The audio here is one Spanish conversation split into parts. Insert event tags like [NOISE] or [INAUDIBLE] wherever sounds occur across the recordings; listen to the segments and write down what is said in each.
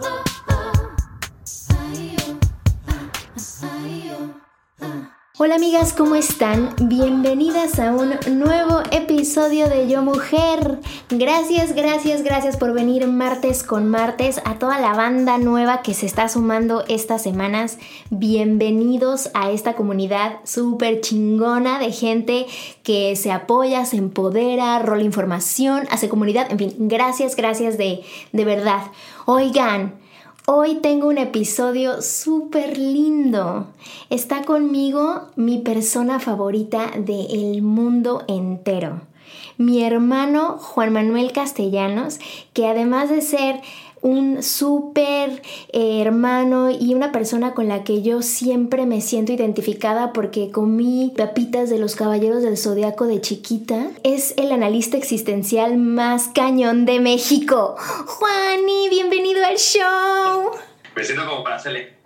oh. Hola amigas, ¿cómo están? Bienvenidas a un nuevo episodio de Yo Mujer. Gracias, gracias, gracias por venir martes con martes a toda la banda nueva que se está sumando estas semanas. Bienvenidos a esta comunidad súper chingona de gente que se apoya, se empodera, rola información, hace comunidad. En fin, gracias, gracias de, de verdad. Oigan. Hoy tengo un episodio súper lindo. Está conmigo mi persona favorita del mundo entero. Mi hermano Juan Manuel Castellanos, que además de ser un súper eh, hermano y una persona con la que yo siempre me siento identificada porque comí papitas de los Caballeros del Zodiaco de chiquita. Es el analista existencial más cañón de México. Juani, bienvenido al show. Me siento como para hacerle...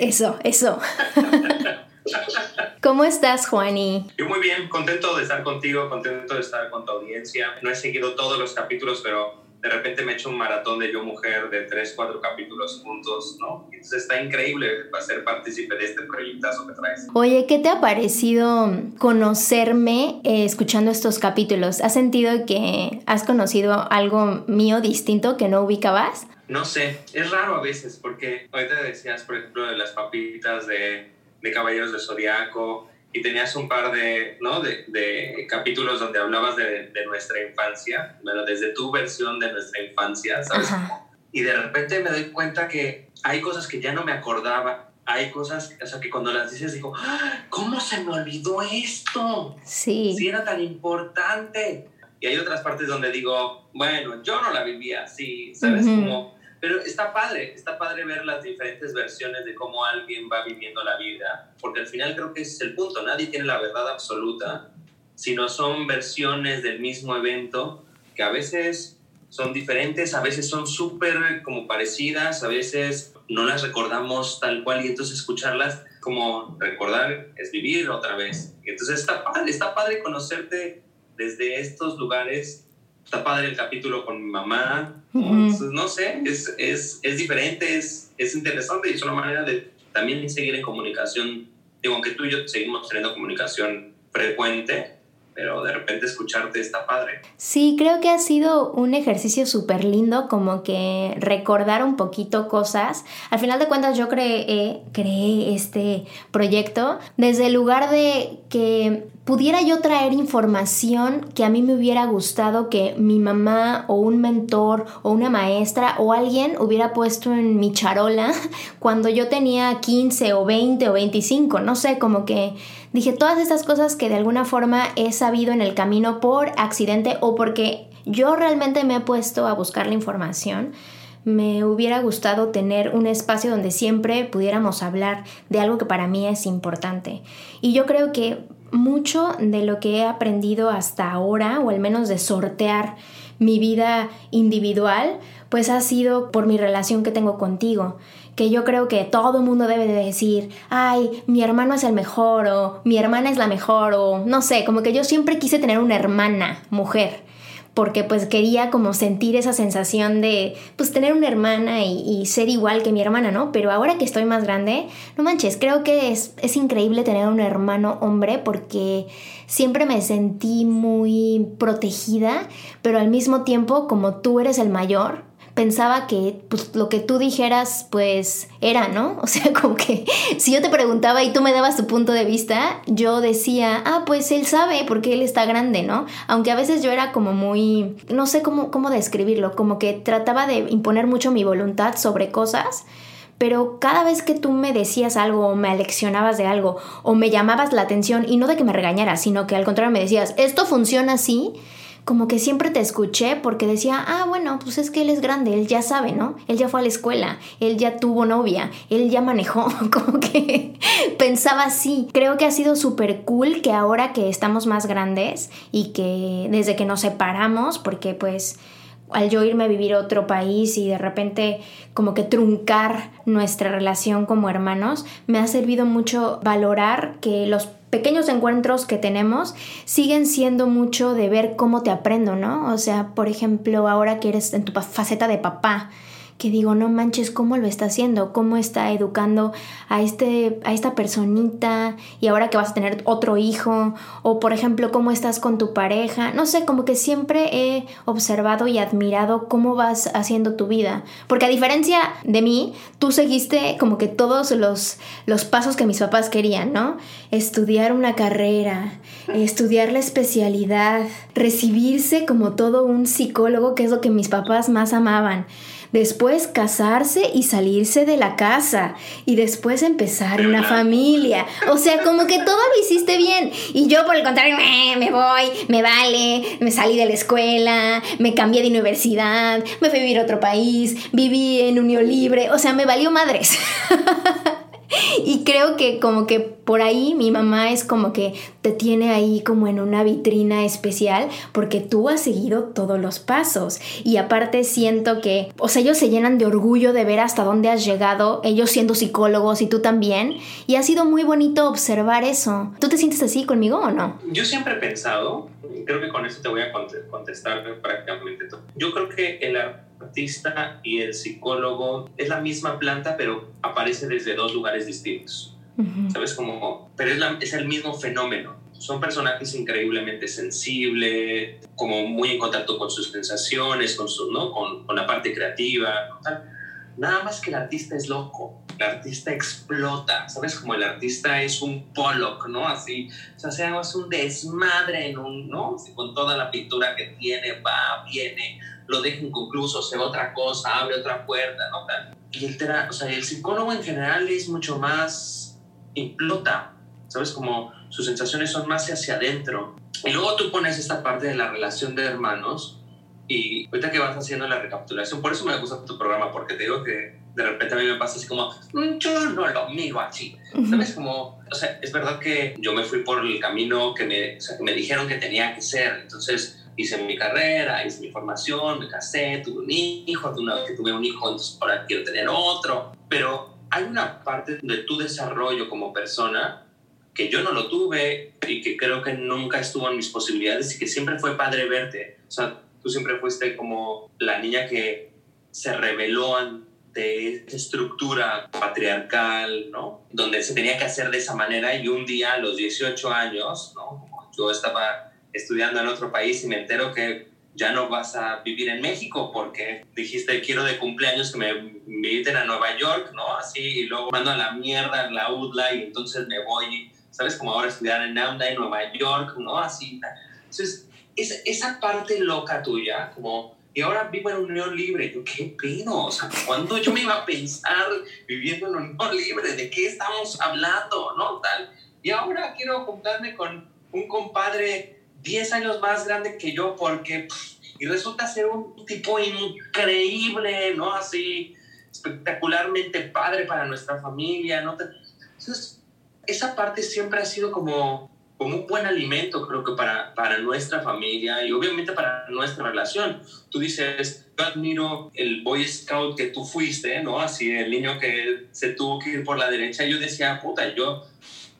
Eso, eso. [LAUGHS] ¿Cómo estás, Juani? Yo muy bien, contento de estar contigo, contento de estar con tu audiencia. No he seguido todos los capítulos, pero de repente me he hecho un maratón de Yo Mujer de tres, cuatro capítulos juntos, ¿no? Entonces está increíble ser partícipe de este proyectazo que traes. Oye, ¿qué te ha parecido conocerme eh, escuchando estos capítulos? ¿Has sentido que has conocido algo mío distinto que no ubicabas? No sé, es raro a veces porque ahorita decías, por ejemplo, de las papitas de, de Caballeros de Zodiaco, y tenías un par de, ¿no? de, de capítulos donde hablabas de, de, nuestra infancia, bueno, desde tu versión de nuestra infancia, ¿sabes? Y de repente me doy cuenta que hay cosas que ya no me acordaba, hay cosas, o sea, que cuando las dices digo, ¡Ah! ¿cómo se me olvidó esto? Sí. Sí era tan importante. Y hay otras partes donde digo, bueno, yo no la vivía así, ¿sabes? Como pero está padre, está padre ver las diferentes versiones de cómo alguien va viviendo la vida, porque al final creo que ese es el punto, nadie tiene la verdad absoluta, sino son versiones del mismo evento que a veces son diferentes, a veces son súper como parecidas, a veces no las recordamos tal cual y entonces escucharlas como recordar es vivir otra vez. Entonces está padre, está padre conocerte desde estos lugares está padre el capítulo con mi mamá. no sé, es, es, es diferente, es, es, interesante y es una manera de también seguir en comunicación. Digo, aunque tú y yo seguimos teniendo comunicación frecuente, pero de repente escucharte está padre. Sí, creo que ha sido un ejercicio súper lindo, como que recordar un poquito cosas. Al final de cuentas yo creé, creé este proyecto desde el lugar de que pudiera yo traer información que a mí me hubiera gustado que mi mamá o un mentor o una maestra o alguien hubiera puesto en mi charola [LAUGHS] cuando yo tenía 15 o 20 o 25, no sé, como que dije todas estas cosas que de alguna forma he sabido en el camino por accidente o porque yo realmente me he puesto a buscar la información me hubiera gustado tener un espacio donde siempre pudiéramos hablar de algo que para mí es importante. Y yo creo que mucho de lo que he aprendido hasta ahora, o al menos de sortear mi vida individual, pues ha sido por mi relación que tengo contigo. Que yo creo que todo el mundo debe de decir, ay, mi hermano es el mejor, o mi hermana es la mejor, o no sé, como que yo siempre quise tener una hermana, mujer porque pues quería como sentir esa sensación de pues tener una hermana y, ser igual que mi hermana, ¿no? Pero ahora que estoy más grande, no manches, creo que es, es increíble tener un hermano hombre porque siempre me sentí muy protegida, pero al mismo tiempo como tú eres el mayor, pensaba que pues, lo que tú dijeras pues era, ¿no? [LAUGHS] O sea, como que si yo te preguntaba y tú me dabas tu punto de vista, yo decía, ah, pues él sabe porque él está grande, ¿no? Aunque a veces yo era como muy, no sé cómo, cómo describirlo, como que trataba de imponer mucho mi voluntad sobre cosas pero cada vez que tú me decías algo o me aleccionabas de algo o me llamabas la atención y no de que me regañaras, sino que al contrario me decías, esto funciona así, como que siempre te escuché porque decía, ah, bueno, pues es que él es grande, él ya sabe, ¿no? Él ya fue a la escuela, él ya tuvo novia, él ya manejó, [LAUGHS] como que pensaba así. Creo que ha sido súper cool que ahora que estamos más grandes y que desde que nos separamos, porque pues al yo irme a vivir a otro país y de repente como que truncar nuestra relación como hermanos, me ha servido mucho valorar que los pequeños encuentros que tenemos siguen siendo mucho de ver cómo te aprendo, ¿no? O sea, por ejemplo, ahora que eres en tu faceta de papá, que digo, no manches, ¿cómo lo está haciendo? ¿Cómo está educando a, este, a esta personita? Y ahora que vas a tener otro hijo, o por ejemplo, ¿cómo estás con tu pareja? No sé, como que siempre he observado y admirado cómo vas haciendo tu vida. Porque a diferencia de mí, tú seguiste como que todos los, los pasos que mis papás querían, ¿no? Estudiar una carrera, estudiar la especialidad, recibirse como todo un psicólogo, que es lo que mis papás más amaban después casarse y salirse de la casa y después empezar una familia. O sea, como que todo lo hiciste bien. Y yo por el contrario, me voy, me vale, me salí de la escuela, me cambié de universidad, me fui a vivir a otro país, viví en unión libre, o sea, me valió madres. [LAUGHS] [LAUGHS] y creo que como que por ahí mi mamá es como que te tiene ahí como en una vitrina especial porque tú has seguido todos los pasos y aparte siento que, o sea, ellos se llenan de orgullo de ver hasta dónde has llegado, ellos siendo psicólogos y tú también, y ha sido muy bonito observar eso. ¿Tú te sientes así conmigo o no? Yo siempre he pensado, creo que con eso te voy a contestar prácticamente todo. Yo creo que el artista y el psicólogo es la misma planta, pero aparece desde dos lugares distintos. ¿Sabes? Como, pero es, es, el mismo fenómeno. Son personajes increíblemente sensibles, como muy en contacto con sus sensaciones, con, su, ¿no? con, con la parte creativa. Nada más que el artista es loco, el artista explota, ¿sabes? Como el artista es un Pollock, ¿no? Así, o sea, es un desmadre en un, ¿no? con toda la pintura que tiene, va, viene, lo deja inconcluso, se va otra cosa, abre otra puerta, ¿no? Y el, o sea, el psicólogo en general es mucho más implota, ¿sabes? Como sus sensaciones son más hacia adentro. Y luego tú pones esta parte de la relación de hermanos y ahorita que vas haciendo la recapitulación, por eso me gusta tu programa, porque te digo que de repente a mí me pasa así como, mm, yo no lo miro así. ¿Sabes? Como, o sea, es verdad que yo me fui por el camino que me, o sea, que me dijeron que tenía que ser. Entonces, hice mi carrera, hice mi formación, me casé, tuve un hijo, una vez que tuve un hijo, entonces ahora quiero tener otro. Pero hay una parte de tu desarrollo como persona que yo no lo tuve y que creo que nunca estuvo en mis posibilidades y que siempre fue padre verte. O sea, tú siempre fuiste como la niña que se reveló ante esa estructura patriarcal, ¿no? Donde se tenía que hacer de esa manera y un día a los 18 años, ¿no? yo estaba estudiando en otro país y me entero que ya no vas a vivir en México porque dijiste quiero de cumpleaños que me inviten a Nueva York, ¿no? Así, y luego mando a la mierda la UDLA y entonces me voy, ¿sabes? Como ahora estudiar en NAMDA en Nueva York, ¿no? Así. Entonces, es, esa parte loca tuya, como, y ahora vivo en unión libre, yo, ¿qué pino? O sea, ¿cuándo yo me iba a pensar viviendo en unión libre? ¿De qué estamos hablando? ¿No? Tal. Y ahora quiero juntarme con un compadre 10 años más grande que yo porque, y resulta ser un tipo increíble, ¿no? Así, espectacularmente padre para nuestra familia, ¿no? Entonces, esa parte siempre ha sido como, como un buen alimento, creo que para, para nuestra familia y obviamente para nuestra relación. Tú dices, yo admiro el Boy Scout que tú fuiste, ¿no? Así, el niño que se tuvo que ir por la derecha. Yo decía, puta, yo,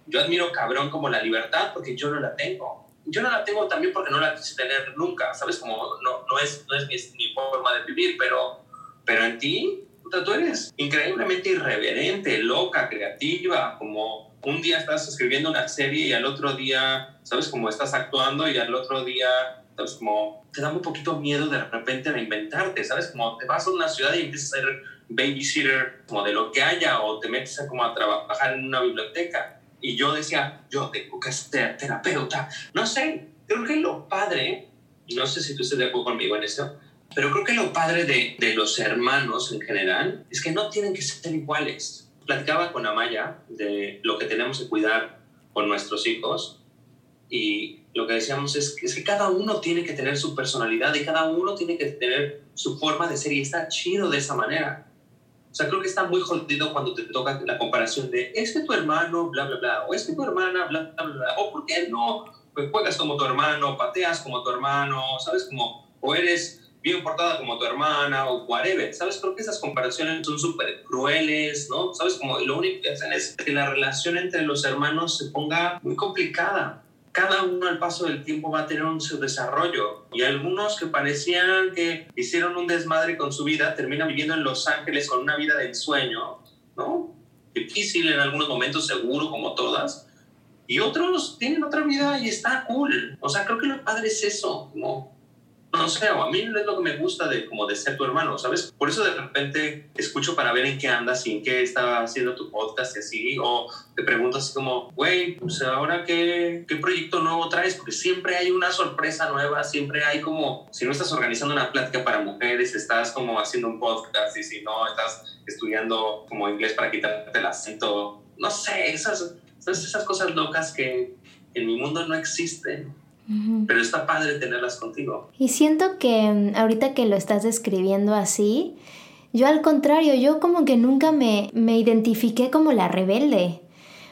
yo admiro cabrón como la libertad porque yo no la tengo yo no la tengo también porque no la quise tener nunca, ¿sabes? Como no, no es, no es mi, forma de vivir, pero, pero en ti, tú eres increíblemente irreverente, loca, creativa, como un día estás escribiendo una serie y al otro día, ¿sabes? Como estás actuando y al otro día Entonces, como te da un poquito miedo de repente de inventarte, ¿sabes? Como te vas a una ciudad y empiezas a ser babysitter como de lo que haya o te metes a, como a trabajar en una biblioteca. Y yo decía, yo tengo que ser terapeuta. No sé, creo que lo padre, no sé si tú estás de acuerdo conmigo en eso, pero creo que lo padre de, de los hermanos en general es que no tienen que ser iguales. Platicaba con Amaya de lo que tenemos que cuidar con nuestros hijos y lo que decíamos es que, es que cada uno tiene que tener su personalidad y cada uno tiene que tener su forma de ser y está chido de esa manera. O sea, creo que está muy jodido cuando te toca la comparación de es que tu hermano, bla, bla, bla, o es que tu hermana, bla, bla, bla, o por qué no pues juegas como tu hermano, pateas como tu hermano, ¿sabes? Como, o eres bien portada como tu hermana, o whatever, ¿sabes? Creo que esas comparaciones son súper crueles, ¿no? ¿Sabes? Como lo único que hacen es que la relación entre los hermanos se ponga muy complicada cada uno al paso del tiempo va a tener un, su desarrollo. Y algunos que parecían que hicieron un desmadre con su vida terminan viviendo en Los Ángeles con una vida de ensueño, ¿no? Difícil en algunos momentos, seguro, como todas. Y otros tienen otra vida y está cool. O sea, creo que lo padre es eso, ¿no? No sé, a mí no es lo que me gusta de como de ser tu hermano, ¿sabes? Por eso de repente escucho para ver en qué andas y en qué está haciendo tu podcast y así, o te pregunto así como, güey, pues ahora qué, qué proyecto nuevo traes, porque siempre hay una sorpresa nueva, siempre hay como, si no estás organizando una plática para mujeres, estás como haciendo un podcast y si no, estás estudiando como inglés para quitarte el acento, no sé, esas, esas cosas locas que en mi mundo no existen. Pero está padre tenerlas contigo. Y siento que mm, ahorita que lo estás describiendo así, yo al contrario, yo como que nunca me, me identifiqué como la rebelde.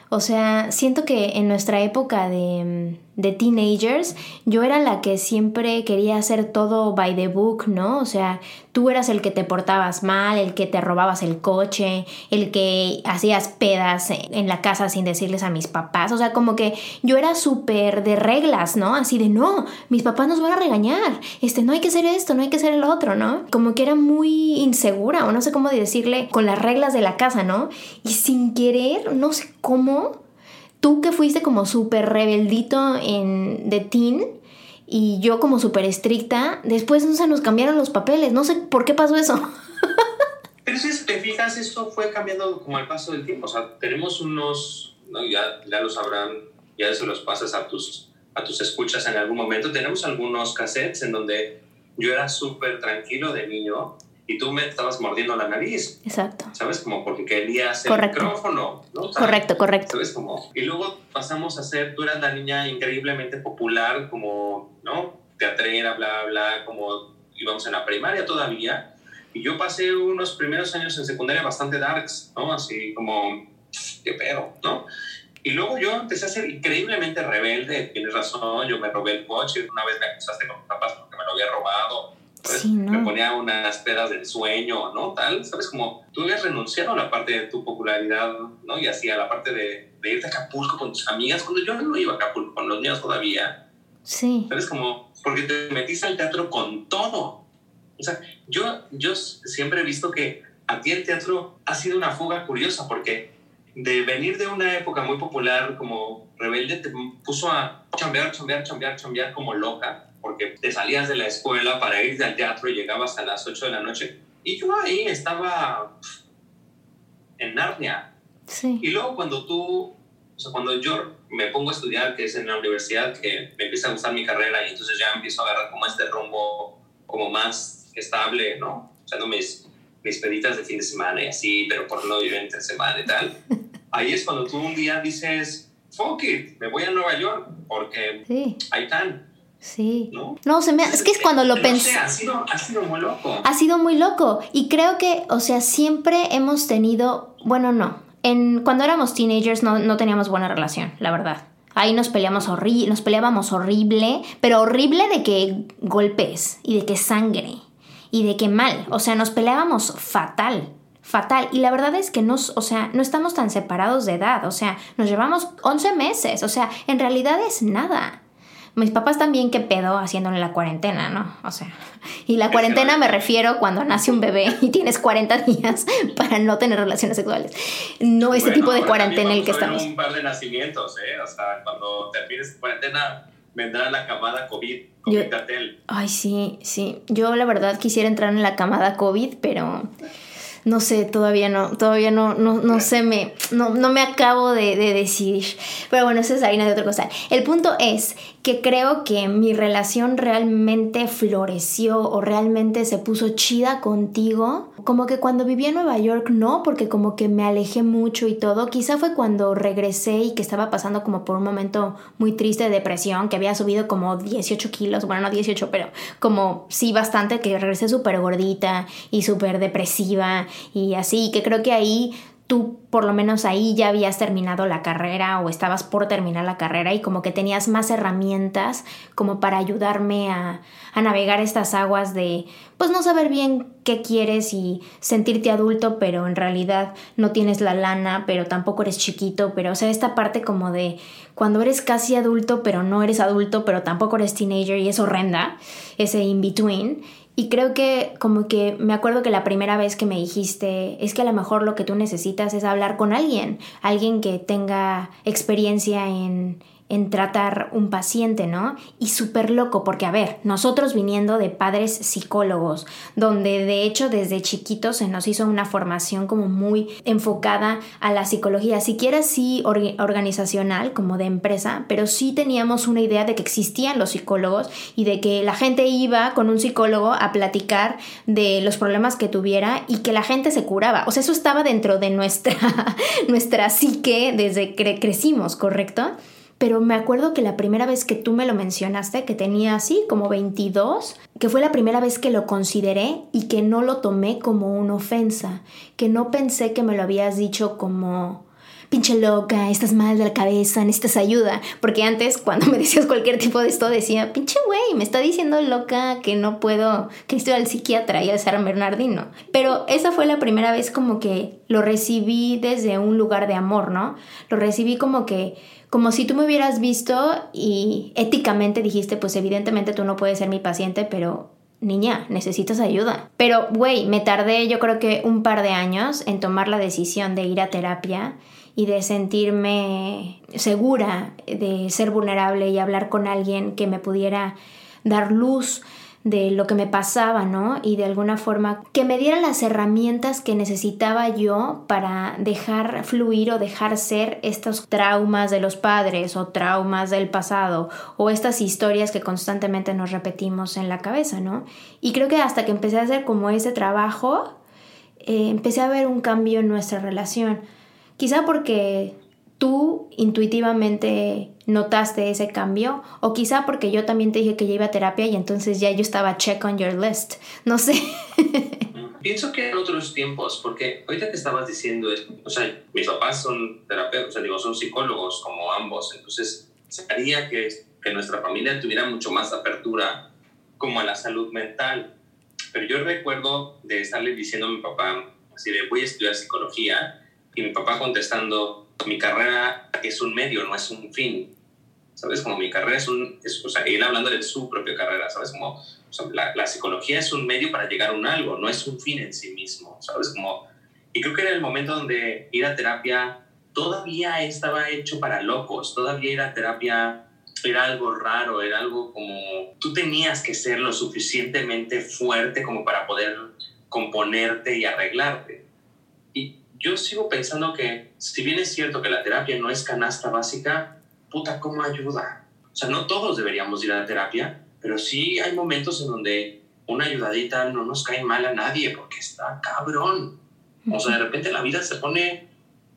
O sea, siento que en nuestra época de, de, teenagers, yo era la que siempre quería hacer todo by the book, ¿no? O sea, tú eras el que te portabas mal, el que te robabas el coche, el que hacías pedas en la casa sin decirles a mis papás. O sea, como que yo era súper de reglas, ¿no? Así de, no, mis papás nos van a regañar, este, no hay que hacer esto, no hay que hacer el otro, ¿no? Como que era muy insegura, o no sé cómo decirle, con las reglas de la casa, ¿no? Y sin querer, no sé cómo tú que fuiste como súper rebeldito en de teen y yo como súper estricta, después no se nos cambiaron los papeles, no sé por qué pasó eso. [LAUGHS] Pero si te fijas, eso fue cambiando como al paso del tiempo. O sea, tenemos unos, ya, ya lo sabrán, ya se los pasas a tus, a tus escuchas en algún momento. Tenemos algunos cassettes en donde yo era súper tranquilo de niño y tú me estabas mordiendo la nariz. Exacto. ¿Sabes? Como porque querías el micrófono, ¿no? correcto, correcto. ¿Sabes? Como, y luego pasamos a ser, tú eras la niña increíblemente popular, como, ¿no? Teatrera, bla, bla, como íbamos en la primaria todavía. Y yo pasé unos primeros años en secundaria bastante darks, ¿no? Así como, qué pedo, ¿no? Y luego yo empecé a ser increíblemente rebelde, tienes razón, yo me robé el coche, una vez me acusaste con papás porque me lo había robado, me ponía unas pedas del sueño, ¿no? Tal, ¿sabes? Como tú habías renunciado a la parte de tu popularidad, ¿no? Y así a la parte de, de irte a Acapulco con tus amigas, cuando yo no iba a Acapulco con los niños todavía. Sí. ¿Sabes? Como, porque te metiste al teatro con todo. O sea, yo, yo siempre he visto que a ti el teatro ha sido una fuga curiosa, porque de venir de una época muy popular como rebelde, te puso a chambear, chambear, chambear, chambear como loca porque te salías de la escuela para irte al teatro y llegabas a las 8 de la noche. Y yo ahí estaba en Narnia. Sí. Y luego cuando tú, o sea, cuando yo me pongo a estudiar, que es en la universidad, que me empieza a gustar mi carrera y entonces ya empiezo a agarrar como este rumbo como más estable, ¿no? Echando mis, mis peditas de fin de semana y así, pero por no vivir entre semana y tal. [LAUGHS] Ahí es cuando tú un día dices, fuck it, me voy a Nueva York porque sí. ahí están Sí. ¿No? se me, es que es cuando lo pensé. ha, sido, ha sido muy loco. Ha sido muy loco. Y creo que, o sea, siempre hemos tenido. Bueno, no. En, cuando éramos teenagers no, no teníamos buena relación, la verdad. Ahí nos peleamos horrible, nos peleábamos horrible, pero horrible de que golpes y de que sangre y de que mal. O sea, nos peleábamos fatal fatal. Y la verdad es que nos, o sea, no estamos tan separados de edad, o sea, nos llevamos 11 meses, o sea, en realidad es nada. Mis papás también, qué pedo haciéndole la cuarentena, ¿no? O sea, [LAUGHS] y la cuarentena me refiero cuando nace un bebé y tienes 40 días [LAUGHS] para no tener relaciones sexuales. No ese tipo de cuarentena en el que estamos. un par de nacimientos, ¿eh? O sea, cuando termines cuarentena, vendrá la camada COVID, COVID Ay, sí, sí. Yo la verdad quisiera entrar en la camada COVID, pero no sé, todavía no, todavía no, no, no sé, me, no, no me acabo de, de, decidir. Pero bueno, eso es harina de otra cosa. El punto es que creo que mi relación realmente floreció o realmente se puso chida contigo. Como que cuando viví en Nueva York no, porque como que me alejé mucho y todo. Quizá fue cuando regresé y que estaba pasando como por un momento muy triste de depresión, que había subido como 18 kilos, bueno, no 18, pero como sí bastante, que regresé súper gordita y súper depresiva y así, que creo que ahí tú por lo menos ahí ya habías terminado la carrera o estabas por terminar la carrera y como que tenías más herramientas como para ayudarme a, a, navegar estas aguas de pues no saber bien qué quieres y sentirte adulto pero en realidad no tienes la lana pero tampoco eres chiquito pero o sea esta parte como de cuando eres casi adulto pero no eres adulto pero tampoco eres teenager y es horrenda ese in between y creo que como que me acuerdo que la primera vez que me dijiste es que a lo mejor lo que tú necesitas es hablar con alguien, alguien que tenga experiencia en, en tratar un paciente, ¿no? Y súper loco, porque a ver, nosotros viniendo de padres psicólogos, donde de hecho desde chiquitos se nos hizo una formación como muy enfocada a la psicología, siquiera sí organizacional, como de empresa, pero sí teníamos una idea de que existían los psicólogos y de que la gente iba con un psicólogo a platicar de los problemas que tuviera y que la gente se curaba. O sea, eso estaba dentro de nuestra, [LAUGHS] nuestra psique desde que crecimos, ¿correcto? Pero me acuerdo que la primera vez que tú me lo mencionaste, que tenía así como 22, que fue la primera vez que lo consideré y que no lo tomé como una ofensa, que no pensé que me lo habías dicho como pinche loca, estás mal de la cabeza, necesitas ayuda. Porque antes, cuando me decías cualquier tipo de esto, decía, pinche güey, me está diciendo loca que no puedo, que estoy al psiquiatra y al San Bernardino. Pero esa fue la primera vez como que lo recibí desde un lugar de amor, ¿no? Lo recibí como que como si tú me hubieras visto y éticamente dijiste, pues evidentemente tú no puedes ser mi paciente, pero niña, necesitas ayuda. Pero, güey, me tardé yo creo que un par de años en tomar la decisión de ir a terapia y de sentirme segura de ser vulnerable y hablar con alguien que me pudiera dar luz de lo que me pasaba, ¿no? Y de alguna forma que me diera las herramientas que necesitaba yo para dejar fluir o dejar ser estos traumas de los padres o traumas del pasado o estas historias que constantemente nos repetimos en la cabeza, ¿no? Y creo que hasta que empecé a hacer como ese trabajo, eh, empecé a ver un cambio en nuestra relación. Quizá porque tú intuitivamente notaste ese cambio o quizá porque yo también te dije que ya iba a terapia y entonces ya yo estaba check on your list. No sé. [LAUGHS] Pienso que en otros tiempos, porque ahorita que estabas diciendo, o sea, mis papás son terapeutas, o sea, digo, son psicólogos como ambos, entonces haría que, que nuestra familia tuviera mucho más apertura como a la salud mental. Pero yo recuerdo de estarle diciendo a mi papá, así de voy a estudiar psicología, y mi papá contestando, mi carrera es un medio, no es un fin. ¿Sabes? Como mi carrera es un... o sea, él hablando de su propia carrera, ¿sabes? Como o sea, la, la, psicología es un medio para llegar a un algo, no es un fin en sí mismo, ¿sabes? Como, y creo que era el momento donde ir a terapia todavía estaba hecho para locos, todavía ir a terapia era algo raro, era algo como tú tenías que ser lo suficientemente fuerte como para poder componerte y arreglarte. Yo sigo pensando que, si bien es cierto que la terapia no es canasta básica, puta, ¿cómo ayuda? O sea, no todos deberíamos ir a la terapia, pero sí hay momentos en donde una ayudadita no nos cae mal a nadie porque está cabrón. O sea, de repente la vida se pone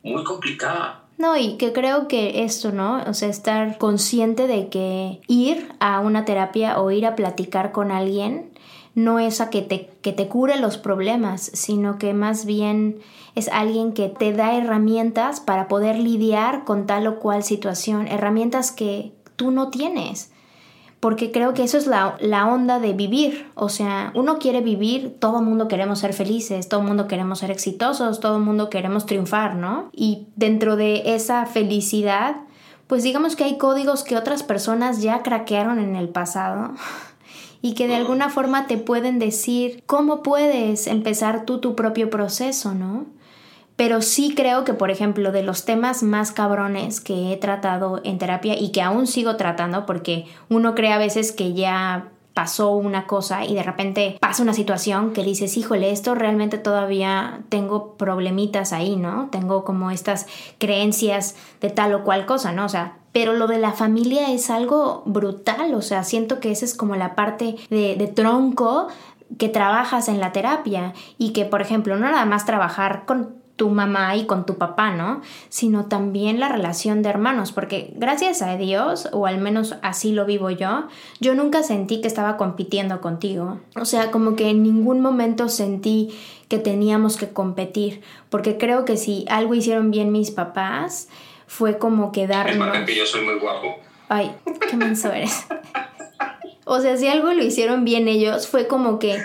muy complicada. No, y que creo que esto, ¿no? O sea, estar consciente de que ir a una terapia o ir a platicar con alguien no es a que te, que te cure los problemas, sino que más bien es alguien que te da herramientas para poder lidiar con tal o cual situación, herramientas que tú no tienes. Porque creo que eso es la, la onda de vivir. O sea, uno quiere vivir, todo el mundo queremos ser felices, todo el mundo queremos ser exitosos, todo el mundo queremos triunfar, ¿no? Y dentro de esa felicidad, pues digamos que hay códigos que otras personas ya craquearon en el pasado [LAUGHS] y que de alguna forma te pueden decir cómo puedes empezar tú tu propio proceso, ¿no? Pero sí creo que, por ejemplo, de los temas más cabrones que he tratado en terapia y que aún sigo tratando, porque uno cree a veces que ya pasó una cosa y de repente pasa una situación que dices, híjole, esto realmente todavía tengo problemitas ahí, ¿no? Tengo como estas creencias de tal o cual cosa, ¿no? O sea, pero lo de la familia es algo brutal, o sea, siento que esa es como la parte de, de tronco que trabajas en la terapia y que, por ejemplo, no nada más trabajar con tu mamá y con tu papá, ¿no? Sino también la relación de hermanos, porque gracias a Dios, o al menos así lo vivo yo, yo nunca sentí que estaba compitiendo contigo. O sea, como que en ningún momento sentí que teníamos que competir, porque creo que si algo hicieron bien mis papás, fue como que darnos... que yo soy muy guapo. Ay, qué menso eres. O sea, si algo lo hicieron bien ellos, fue como que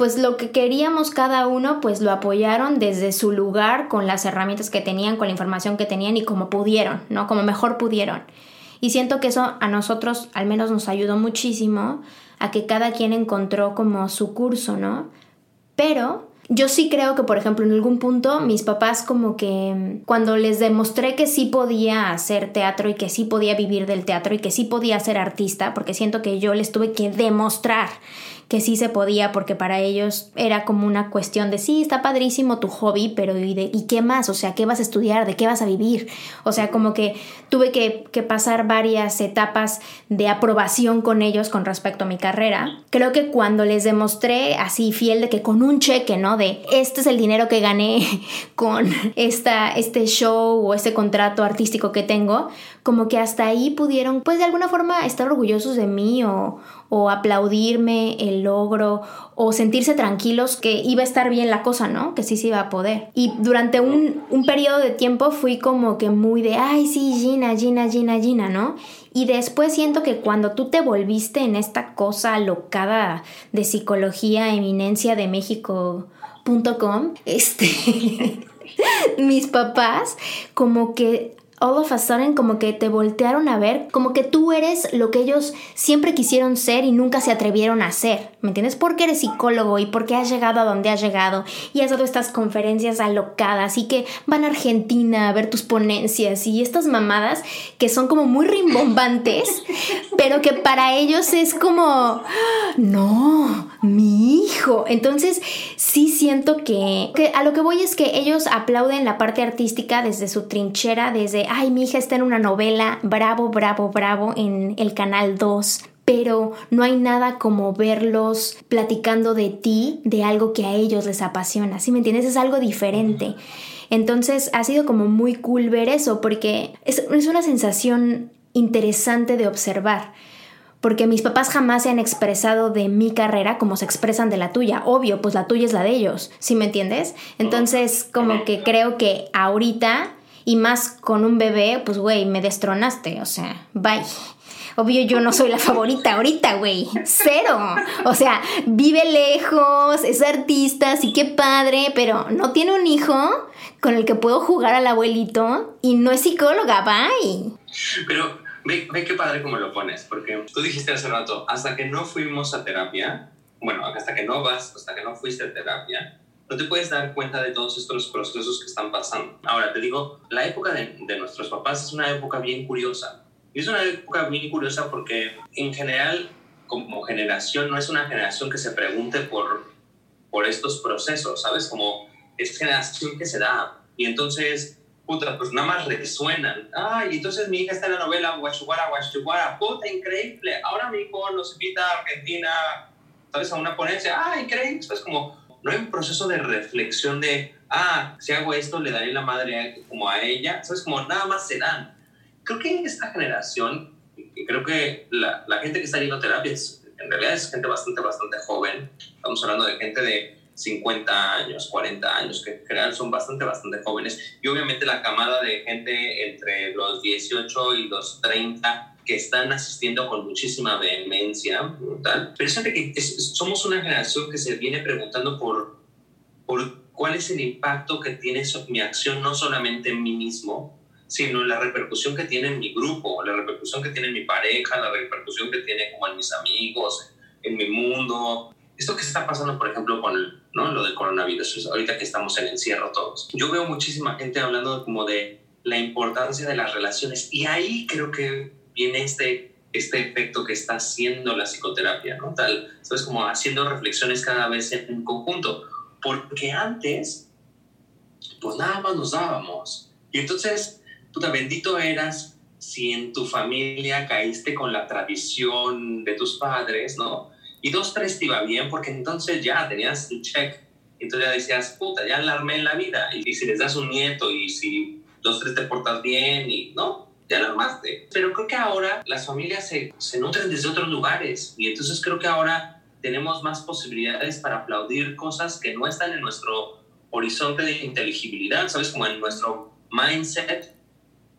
pues lo que queríamos cada uno, pues lo apoyaron desde su lugar, con las herramientas que tenían, con la información que tenían y como pudieron, ¿no? Como mejor pudieron. Y siento que eso a nosotros al menos nos ayudó muchísimo a que cada quien encontró como su curso, ¿no? Pero yo sí creo que, por ejemplo, en algún punto mis papás como que cuando les demostré que sí podía hacer teatro y que sí podía vivir del teatro y que sí podía ser artista, porque siento que yo les tuve que demostrar que sí se podía porque para ellos era como una cuestión de sí, está padrísimo tu hobby, pero ¿y, de, ¿y qué más? O sea, ¿qué vas a estudiar? ¿De qué vas a vivir? O sea, como que tuve que, que pasar varias etapas de aprobación con ellos con respecto a mi carrera. Creo que cuando les demostré así fiel de que con un cheque, ¿no? De este es el dinero que gané [LAUGHS] con esta, este show o este contrato artístico que tengo, como que hasta ahí pudieron, pues de alguna forma, estar orgullosos de mí o, o aplaudirme el logro o sentirse tranquilos que iba a estar bien la cosa, ¿no? Que sí se iba a poder. Y durante un, un periodo de tiempo fui como que muy de, ay, sí, Gina, Gina, Gina, Gina, ¿no? Y después siento que cuando tú te volviste en esta cosa locada de psicología, eminencia de México.com, este, [LAUGHS] mis papás como que all of a sudden como que te voltearon a ver, como que tú eres lo que ellos siempre quisieron ser y nunca se atrevieron a ser, ¿me entiendes? Porque eres psicólogo y porque has llegado a donde has llegado y has dado estas conferencias alocadas y que van a Argentina a ver tus ponencias y estas mamadas que son como muy rimbombantes, [LAUGHS] pero que para ellos es como, no, mi hijo. Entonces sí siento que, que a lo que voy es que ellos aplauden la parte artística desde su trinchera, desde ay, mi hija está en una novela, bravo, bravo, bravo, en el canal 2 pero no hay nada como verlos platicando de ti, de algo que a ellos les apasiona, ¿sí me entiendes? Es algo diferente. Entonces ha sido como muy cool ver eso porque es, es una sensación interesante de observar porque mis papás jamás se han expresado de mi carrera como se expresan de la tuya. Obvio, pues la tuya es la de ellos, ¿sí me entiendes? Entonces, como que creo que ahorita y más con un bebé, pues güey, me destronaste, o sea, bye. Obvio yo no soy la favorita ahorita, güey. Cero. O sea, vive lejos, es artista, sí que padre, pero no tiene un hijo con el que puedo jugar al abuelito y no es psicóloga, bye. Pero ve, ve qué padre como lo pones, porque tú dijiste hace rato, hasta que no fuimos a terapia, bueno, hasta que no vas, hasta que no fuiste a terapia, no te puedes dar cuenta de todos estos procesos que están pasando. Ahora, te digo, la época de, de, nuestros papás es una época bien curiosa. Y es una época bien curiosa porque en general, como generación, no es una generación que se pregunte por, por estos procesos, ¿sabes? Como es generación que se da. Y entonces, puta, pues nada más resuenan. Ay, entonces mi hija está en la novela Guachuguara, Guachuguara, puta, increíble. Ahora mi hijo nos invita a Argentina, ¿sabes? A una ponencia. Ah, increíble. Es como no hay un proceso de reflexión de, ah, si hago esto le daré la madre como a ella, ¿sabes? Como nada más se dan. Creo que esta generación, creo que la, gente que está yendo a terapias, en realidad es gente bastante, bastante joven, estamos hablando de gente de 50 años, 40 años, que en general son bastante, bastante jóvenes, y obviamente la camada de gente entre los 18 y los 30 que están asistiendo con muchísima vehemencia, tal. Pero es que somos una generación que se viene preguntando por, por cuál es el impacto que tiene mi acción, no solamente en mí mismo, sino la repercusión que tiene en mi grupo, la repercusión que tiene en mi pareja, la repercusión que tiene como en mis amigos, en mi mundo. Esto que está pasando, por ejemplo, con el, ¿no? Lo del coronavirus, ahorita que estamos en encierro todos. Yo veo muchísima gente hablando como de la importancia de las relaciones y ahí creo que viene este, este efecto que está haciendo la psicoterapia, ¿no? Tal, sabes, como haciendo reflexiones cada vez en conjunto, porque antes, pues nada más nos dábamos. Y entonces, puta, bendito eras si en tu familia caíste con la tradición de tus padres, ¿no? Y dos, tres te iba bien, porque entonces ya tenías un check. Entonces ya decías, puta, ya la armé en la vida. Y, si les das un nieto y si dos, tres te portas bien y, ¿no? Ya la armaste. Pero creo que ahora las familias se, se nutren desde otros lugares. Y entonces creo que ahora tenemos más posibilidades para aplaudir cosas que no están en nuestro horizonte de inteligibilidad, ¿sabes? Como en nuestro mindset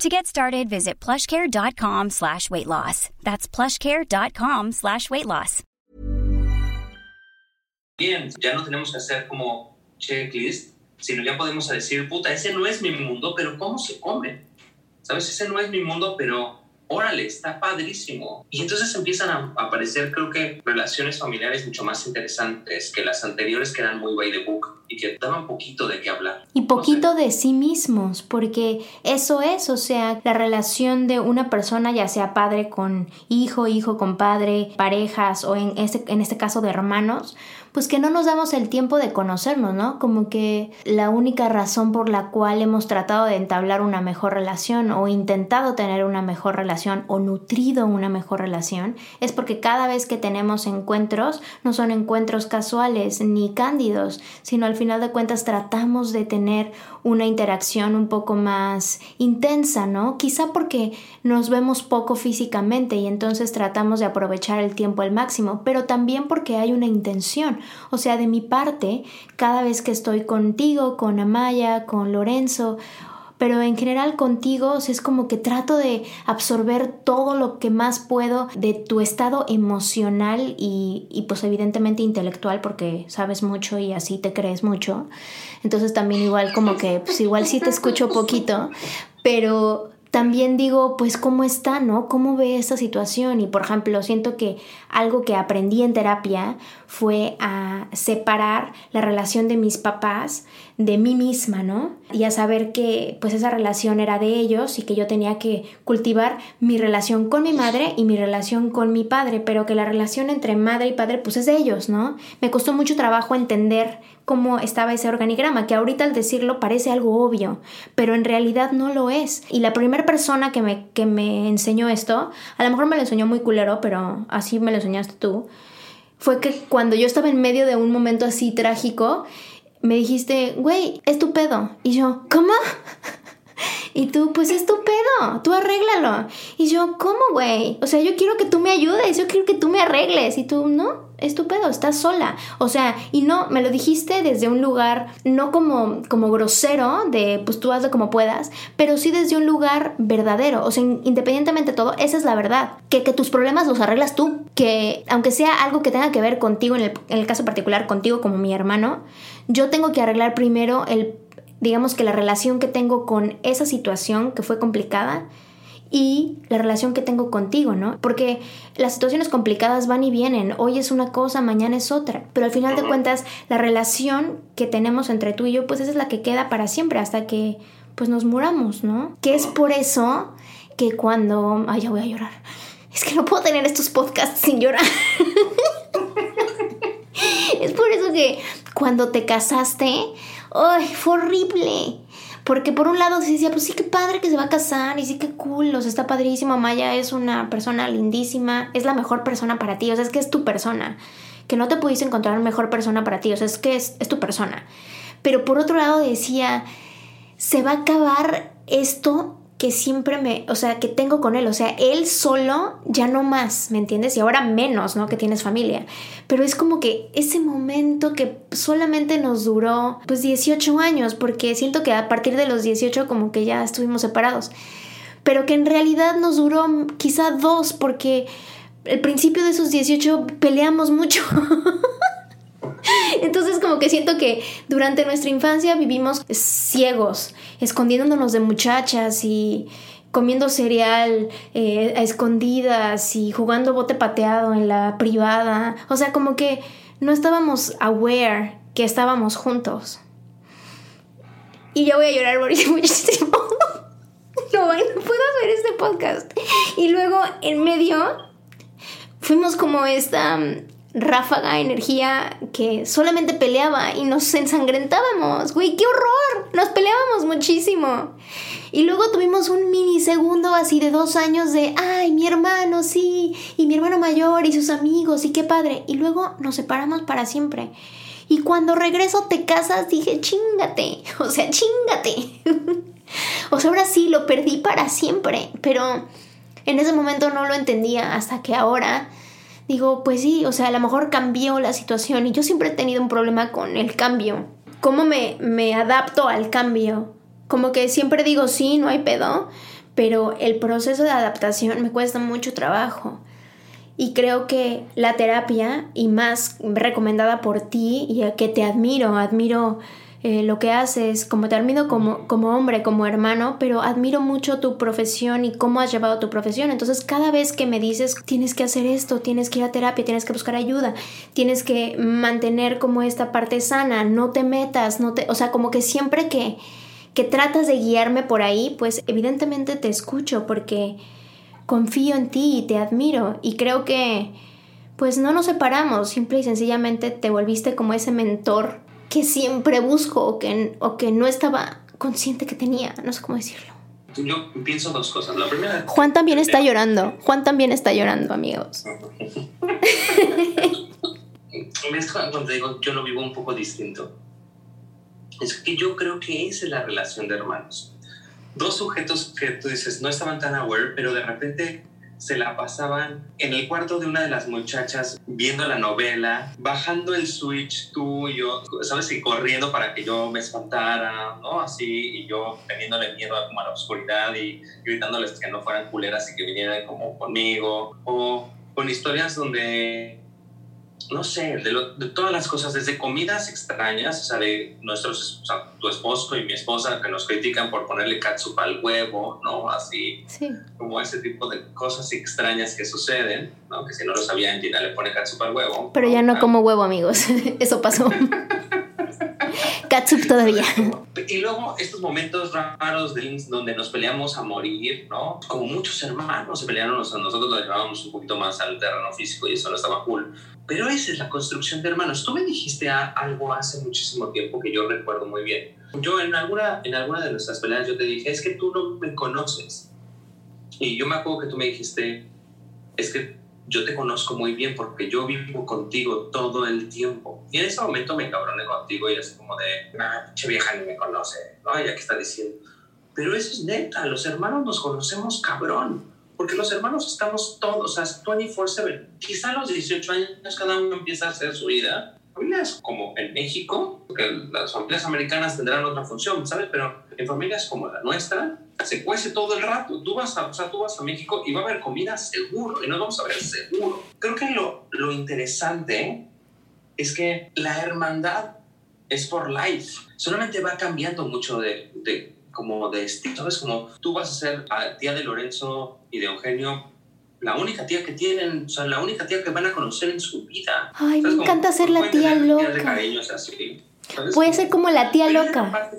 To get started, visit plushcare.com slash weight loss. That's plushcare.com slash weight loss. Bien, ya no tenemos que hacer como checklist, sino ya podemos decir, puta, ese no es mi mundo, pero ¿cómo se come? ¿Sabes? Ese no es mi mundo, pero órale, está padrísimo. Y entonces empiezan a aparecer, creo que, relaciones familiares mucho más interesantes que las anteriores que eran muy by the book y que daban poquito de qué hablar. Y poquito de sí mismos, porque eso es, o sea, la relación de una persona, ya sea padre con hijo, hijo con padre, parejas o en este, en este caso de hermanos, pues que no nos damos el tiempo de conocernos, ¿no? Como que la única razón por la cual hemos tratado de entablar una mejor relación o intentado tener una mejor relación o nutrido una mejor relación es porque cada vez que tenemos encuentros no son encuentros casuales ni cándidos, sino al final de cuentas tratamos de tener una interacción un poco más intensa, ¿no? Quizá porque nos vemos poco físicamente y entonces tratamos de aprovechar el tiempo al máximo, pero también porque hay una intención. O sea, de mi parte, cada vez que estoy contigo, con Amaya, con Lorenzo, pero en general contigo es como que trato de absorber todo lo que más puedo de tu estado emocional y, y, pues evidentemente intelectual porque sabes mucho y así te crees mucho. Entonces también igual como que pues igual sí te escucho poquito, pero también digo, pues cómo está, ¿no? ¿Cómo ve esta situación? Y por ejemplo, siento que algo que aprendí en terapia fue a separar la relación de mis papás de mí misma, ¿no? Y a saber que pues esa relación era de ellos y que yo tenía que cultivar mi relación con mi madre y mi relación con mi padre, pero que la relación entre madre y padre pues es de ellos, ¿no? Me costó mucho trabajo entender cómo estaba ese organigrama, que ahorita al decirlo parece algo obvio, pero en realidad no lo es. Y la primera persona que me, que me enseñó esto, a lo mejor me lo enseñó muy culero, pero así me lo enseñaste tú, fue que cuando yo estaba en medio de un momento así trágico, me dijiste, güey, es tu pedo. Y yo, ¿cómo? [LAUGHS] Y tú, pues es tu pedo, tú arréglalo. Y yo, ¿cómo, güey? O sea, yo quiero que tú me ayudes, yo quiero que tú me arregles. Y tú, no, es tu pedo, estás sola. O sea, y no, me lo dijiste desde un lugar, no como, como grosero, de pues tú hazlo como puedas, pero sí desde un lugar verdadero. O sea, independientemente de todo, esa es la verdad. Que, que tus problemas los arreglas tú. Que aunque sea algo que tenga que ver contigo, en el, en el caso particular, contigo como mi hermano, yo tengo que arreglar primero el digamos que la relación que tengo con esa situación que fue complicada y la relación que tengo contigo, ¿no? Porque las situaciones complicadas van y vienen, hoy es una cosa, mañana es otra, pero al final de cuentas la relación que tenemos entre tú y yo, pues esa es la que queda para siempre hasta que pues nos muramos, ¿no? Que es por eso que cuando... Ay, ya voy a llorar. Es que no puedo tener estos podcasts sin llorar. [LAUGHS] es por eso que cuando te casaste, ¡ay! Fue horrible. Porque por un lado se decía, pues sí, qué padre que se va a casar y sí, qué cool, o sea, está padrísimo, Maya es una persona lindísima, es la mejor persona para ti, o sea, es que es tu persona, que no te pudiste encontrar mejor persona para ti, o sea, es que es, es tu persona. Pero por otro lado decía, se va a acabar esto que siempre me, o sea, que tengo con él. O sea, él solo ya no más, ¿me entiendes? Y ahora menos, ¿no? Que tienes familia. Pero es como que ese momento que solamente nos duró, pues 18 años, porque siento que a partir de los 18 como que ya estuvimos separados. Pero que en realidad nos duró quizá dos, porque el principio de esos 18 peleamos mucho. [LAUGHS] [LAUGHS] Entonces como que siento que durante nuestra infancia vivimos ciegos, escondiéndonos de muchachas y comiendo cereal eh, a escondidas y jugando bote pateado en la privada. O sea, como que no estábamos aware que estábamos juntos. Y yo voy a llorar [LAUGHS] muchísimo. no, no puedo hacer este podcast. Y luego en medio fuimos como esta ráfaga, energía que solamente peleaba y nos ensangrentábamos. Güey, qué horror. Nos peleábamos muchísimo. Y luego tuvimos un minisegundo así de dos años de, ay, mi hermano, sí, y mi hermano mayor y sus amigos, y qué padre. Y luego nos separamos para siempre. Y cuando regreso te casas, dije, chingate, [LAUGHS] o sea, chingate. [LAUGHS] o sea, ahora sí, lo perdí para siempre, pero en ese momento no lo entendía hasta que ahora digo, pues sí, o sea, a lo mejor cambió la situación y yo siempre he tenido un problema con el cambio. ¿Cómo me, me adapto al cambio? Como que siempre digo, sí, no hay pedo, pero el proceso de adaptación me cuesta mucho trabajo. Y creo que la terapia, y más recomendada por ti, y que te admiro, admiro eh, lo que haces, como te admiro como, como hombre, como hermano, pero admiro mucho tu profesión y cómo has llevado tu profesión. Entonces, cada vez que me dices, tienes que hacer esto, tienes que ir a terapia, tienes que buscar ayuda, tienes que mantener como esta parte sana, no te metas, no te, o sea, como que siempre que, que tratas de guiarme por ahí, pues evidentemente te escucho porque confío en ti y te admiro y creo que pues no nos separamos, simple y sencillamente te volviste como ese mentor que siempre busco o que, o que no estaba consciente que tenía, no sé cómo decirlo. Yo pienso dos cosas. La primera... Juan también está llorando. Juan también está llorando, amigos. [LAUGHS] cuando digo yo lo vivo un poco distinto? Es que yo creo que esa es la relación de hermanos. Dos sujetos que tú dices no estaban tan aware, pero de repente se la pasaban en el cuarto de una de las muchachas viendo la novela, bajando el switch tú y yo, ¿sabes? Y corriendo para que yo me espantara, ¿no? Así, y yo teniéndole miedo a, como a la oscuridad y gritándoles que no fueran culeras y que vinieran como conmigo, o con historias donde no sé, de, todas las cosas, desde comidas extrañas, o sea, de nuestros, o sea, tu esposo y mi esposa que nos critican por ponerle catsup al huevo, ¿no? Así, como ese tipo de cosas extrañas que suceden, ¿no? Que si no lo sabían, Gina le pone catsup al huevo. Pero ya no ah. como huevo, amigos, [LAUGHS] eso pasó. [LAUGHS] Todavía. Y luego estos momentos raros de, donde nos peleamos a morir, ¿no? Como muchos hermanos se pelearon, nosotros lo llevábamos un poquito más al terreno físico y eso no estaba cool. Pero esa es la construcción de hermanos. Tú me dijiste algo hace muchísimo tiempo que yo recuerdo muy bien. Yo en alguna, en alguna de nuestras peleas yo te dije, es que tú no me conoces. Y yo me acuerdo que tú me dijiste, es que yo te conozco muy bien porque yo vivo contigo todo el tiempo. Y en ese momento me encabroné contigo y así como de, che vieja ni me conoce, ¿no? Ya que está diciendo. Pero eso es neta, los hermanos nos conocemos cabrón. Porque los hermanos estamos todos, o sea, 24-7. Quizá a los 18 años cada uno empieza a hacer su vida. Familias como en México, porque las familias americanas tendrán otra función, ¿sabes? Pero en familias como la nuestra, se cuece todo el rato. Tú vas a, o sea, tú vas a México y va a haber comida seguro y nos vamos a ver seguro. Creo que lo, lo interesante es que la hermandad es for life. Solamente va cambiando mucho de, de como de estilo, ¿sabes? Como tú vas a ser a tía de Lorenzo y de Eugenio la única tía que tienen, o sea, la única tía que van a conocer en su vida. Ay, me encanta ser la tía loca. Puede ser como la tía loca.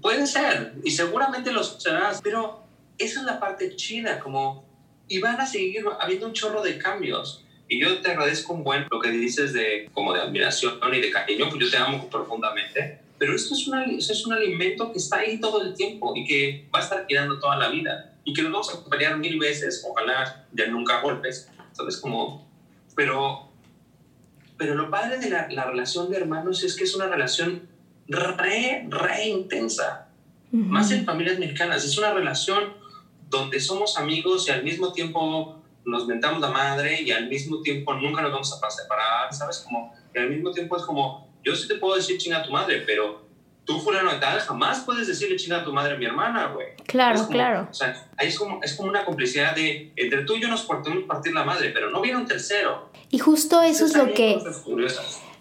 Puede ser, y seguramente lo serás, pero esa es la parte chida, como, y van a seguir habiendo un chorro de cambios. Y yo te agradezco un buen lo que dices de, como de admiración y de cariño, pues yo te amo profundamente, pero esto es, una, es un alimento que está ahí todo el tiempo y que va a estar quedando toda la vida y que nos vamos a pelear mil veces, ojalá ya nunca golpes, ¿sabes? Como, pero pero lo padre de la, la, relación de hermanos es que es una relación re, re intensa. Más en familias mexicanas. Es una relación donde somos amigos y al mismo tiempo nos mentamos la madre y al mismo tiempo nunca nos vamos a separar, ¿sabes? Como, y al mismo tiempo es como, yo sí te puedo decir chinga a tu madre, pero tú, fulano de tal, jamás puedes decirle chinga a tu madre a mi hermana, güey. Claro, claro. O sea, ahí es como, es como una complicidad de, entre tú y yo nos podemos partir la madre, pero no viene un tercero. Y justo eso es lo que,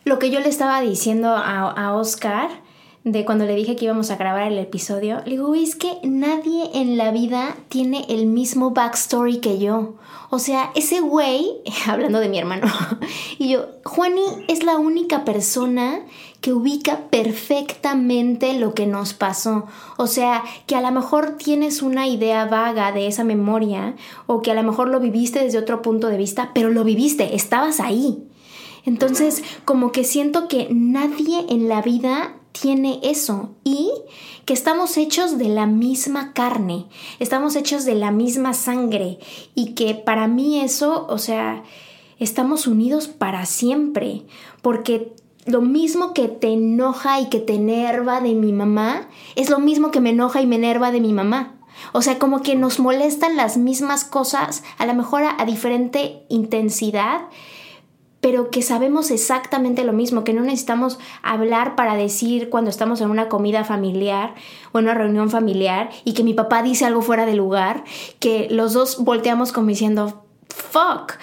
lo que yo le estaba diciendo a, a Oscar de cuando le dije que íbamos a grabar el episodio, le digo, es que nadie en la vida tiene el mismo backstory que yo. O sea, ese güey, [LAUGHS] hablando de mi hermano, [LAUGHS] y yo, Juani es la única persona que ubica perfectamente lo que nos pasó. O sea, que a lo mejor tienes una idea vaga de esa memoria, o que a lo mejor lo viviste desde otro punto de vista, pero lo viviste, estabas ahí. Entonces, como que siento que nadie en la vida tiene eso y que estamos hechos de la misma carne, estamos hechos de la misma sangre y que para mí eso, o sea, estamos unidos para siempre, porque lo mismo que te enoja y que te enerva de mi mamá, es lo mismo que me enoja y me enerva de mi mamá. O sea, como que nos molestan las mismas cosas, a lo mejor a, a diferente intensidad, pero que sabemos exactamente lo mismo, que no necesitamos hablar para decir cuando estamos en una comida familiar o en una reunión familiar y que mi papá dice algo fuera de lugar, que los dos volteamos como diciendo, fuck,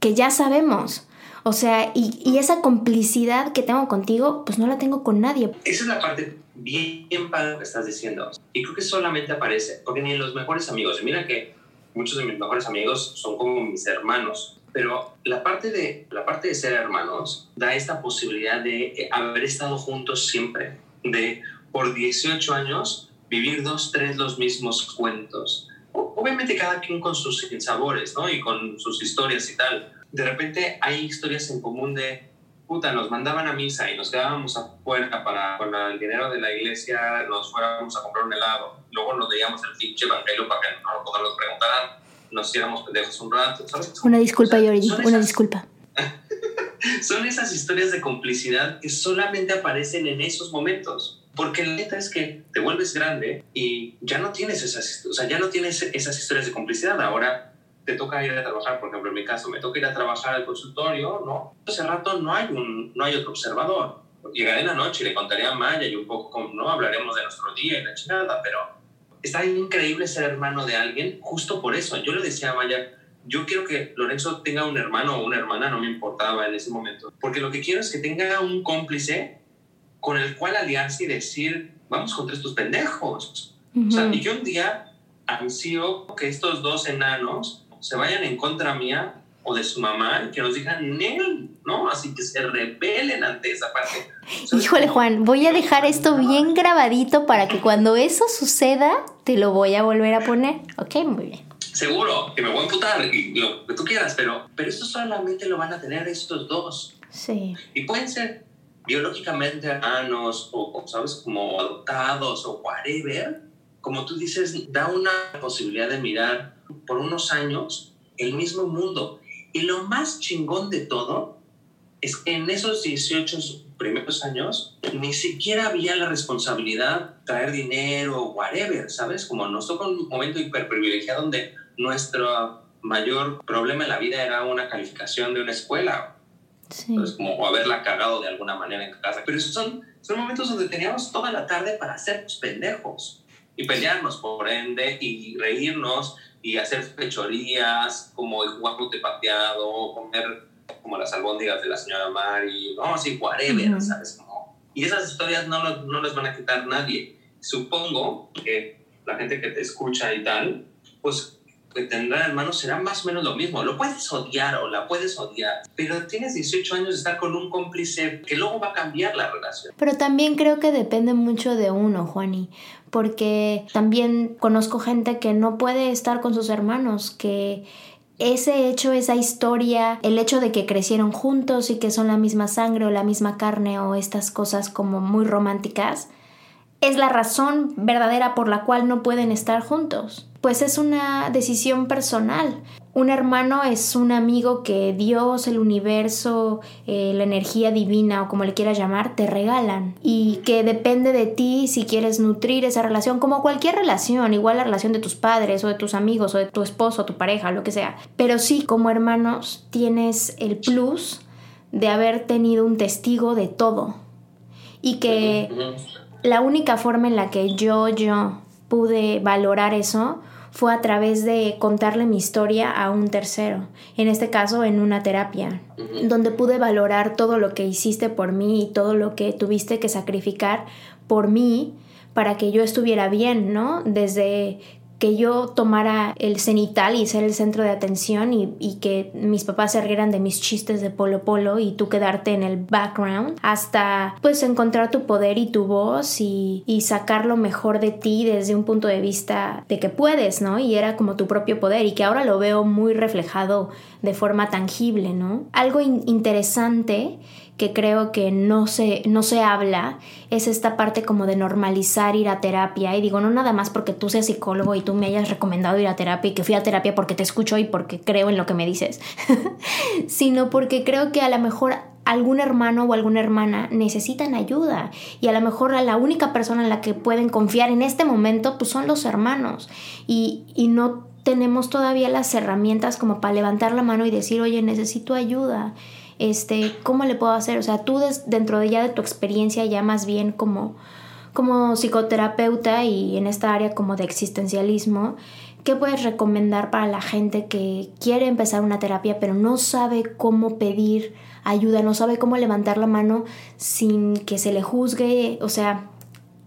que ya sabemos. O sea, y, y esa complicidad que tengo contigo, pues no la tengo con nadie. Esa es la parte bien, bien padre que estás diciendo. Y creo que solamente aparece, porque ni en los mejores amigos, mira que muchos de mis mejores amigos son como mis hermanos, pero la parte, de, la parte de ser hermanos da esta posibilidad de eh, haber estado juntos siempre, de por 18 años vivir dos, tres los mismos cuentos. Obviamente cada quien con sus sabores, ¿no? Y con sus historias y tal. De repente hay historias en común de, puta, nos mandaban a misa y nos quedábamos afuera para con el dinero de la iglesia nos fuéramos a comprar un helado. Luego nos veíamos el pinche evangelio para que no nos preguntaran nos hiciéramos pendejos un rato, ¿sabes? Una disculpa, Jordi, una disculpa. [LAUGHS] son esas historias de complicidad que solamente aparecen en esos momentos. Porque la neta es que te vuelves grande y ya no tienes esas, o sea, ya no tienes esas historias de complicidad. Ahora te toca ir a trabajar, por ejemplo, en mi caso, me toca ir a trabajar al consultorio, ¿no? Hace rato no hay, un, no hay otro observador. Llegaré en la noche y le contaré a Maya y un poco, ¿no? Hablaremos de nuestro día y la chingada, pero está increíble ser hermano de alguien justo por eso. Yo le decía a Maya, yo quiero que Lorenzo tenga un hermano o una hermana, no me importaba en ese momento, porque lo que quiero es que tenga un cómplice con el cual aliarse y decir, vamos contra estos pendejos. o sea, y que un día ansío que estos dos enanos se vayan en contra mía o de su mamá que nos digan él, ¿no? Así que se rebelen ante esa parte. Híjole, Juan, voy a dejar esto bien grabadito para que cuando eso suceda te lo voy a volver a poner. Ok, muy bien. Seguro, que me voy a emputar y lo que tú quieras, pero, pero eso solamente lo van a tener estos dos. Sí. Y pueden ser biológicamente hermanos o, ¿sabes? Como adoptados o whatever. Como tú dices, da una posibilidad de mirar por unos años el mismo mundo y lo más chingón de todo es que en esos 18 primeros años ni siquiera había la responsabilidad traer dinero o whatever, ¿sabes? Como nos toca un momento hiperprivilegiado donde nuestro mayor problema en la vida era una calificación de una escuela. Sí. Entonces, como haberla cagado de alguna manera en casa. Pero esos son, son momentos donde teníamos toda la tarde para ser pendejos y pelearnos, por ende, y reírnos y hacer fechorías, como el jugar de pateado, comer como las albóndigas de la señora Mari, no, así, whatever, ¿sabes? Como, y esas historias no, no les van a quitar nadie. Supongo que la gente que te escucha y tal, pues que tendrá hermanos será más o menos lo mismo. Lo puedes odiar o la puedes odiar, pero tienes 18 años de estar con un cómplice que luego va a cambiar la relación. Pero también creo que depende mucho de uno, Juani, porque también conozco gente que no puede estar con sus hermanos, que ese hecho, esa historia, el hecho de que crecieron juntos y que son la misma sangre o la misma carne o estas cosas como muy románticas, es la razón verdadera por la cual no pueden estar juntos. Pues es una decisión personal. Un hermano es un amigo que Dios, el universo, eh, la energía divina o como le quieras llamar, te regalan y que depende de ti si quieres nutrir esa relación como cualquier relación, igual la relación de tus padres o de tus amigos o de tu esposo, tu pareja, lo que sea. Pero sí, como hermanos tienes el plus de haber tenido un testigo de todo y que la única forma en la que yo, yo pude valorar eso fue a través de contarle mi historia a un tercero, en este caso en una terapia, donde pude valorar todo lo que hiciste por mí y todo lo que tuviste que sacrificar por mí para que yo estuviera bien, ¿no? Desde que yo tomara el cenital y ser el centro de atención y, que mis papás se rieran de mis chistes de polo polo y tú quedarte en el background hasta pues encontrar tu poder y tu voz y, sacar lo mejor de ti desde un punto de vista de que puedes, ¿no? Y era como tu propio poder y que ahora lo veo muy reflejado de forma tangible, ¿no? Algo interesante que creo que no se, no se habla es esta parte como de normalizar ir a terapia. Y digo, no nada más porque tú seas psicólogo y tú me hayas recomendado ir a terapia y que fui a terapia porque te escucho y porque creo en lo que me dices, [LAUGHS] sino porque creo que a lo mejor algún hermano o alguna hermana necesitan ayuda. Y a lo mejor la única persona en la que pueden confiar en este momento pues son los hermanos. Y, y no tenemos todavía las herramientas como para levantar la mano y decir, oye, necesito ayuda este, ¿cómo le puedo hacer? O sea, tú dentro de ya de tu experiencia ya más bien como, como psicoterapeuta y en esta área como de existencialismo, ¿qué puedes recomendar para la gente que quiere empezar una terapia pero no sabe cómo pedir ayuda, no sabe cómo levantar la mano sin que se le juzgue? O sea,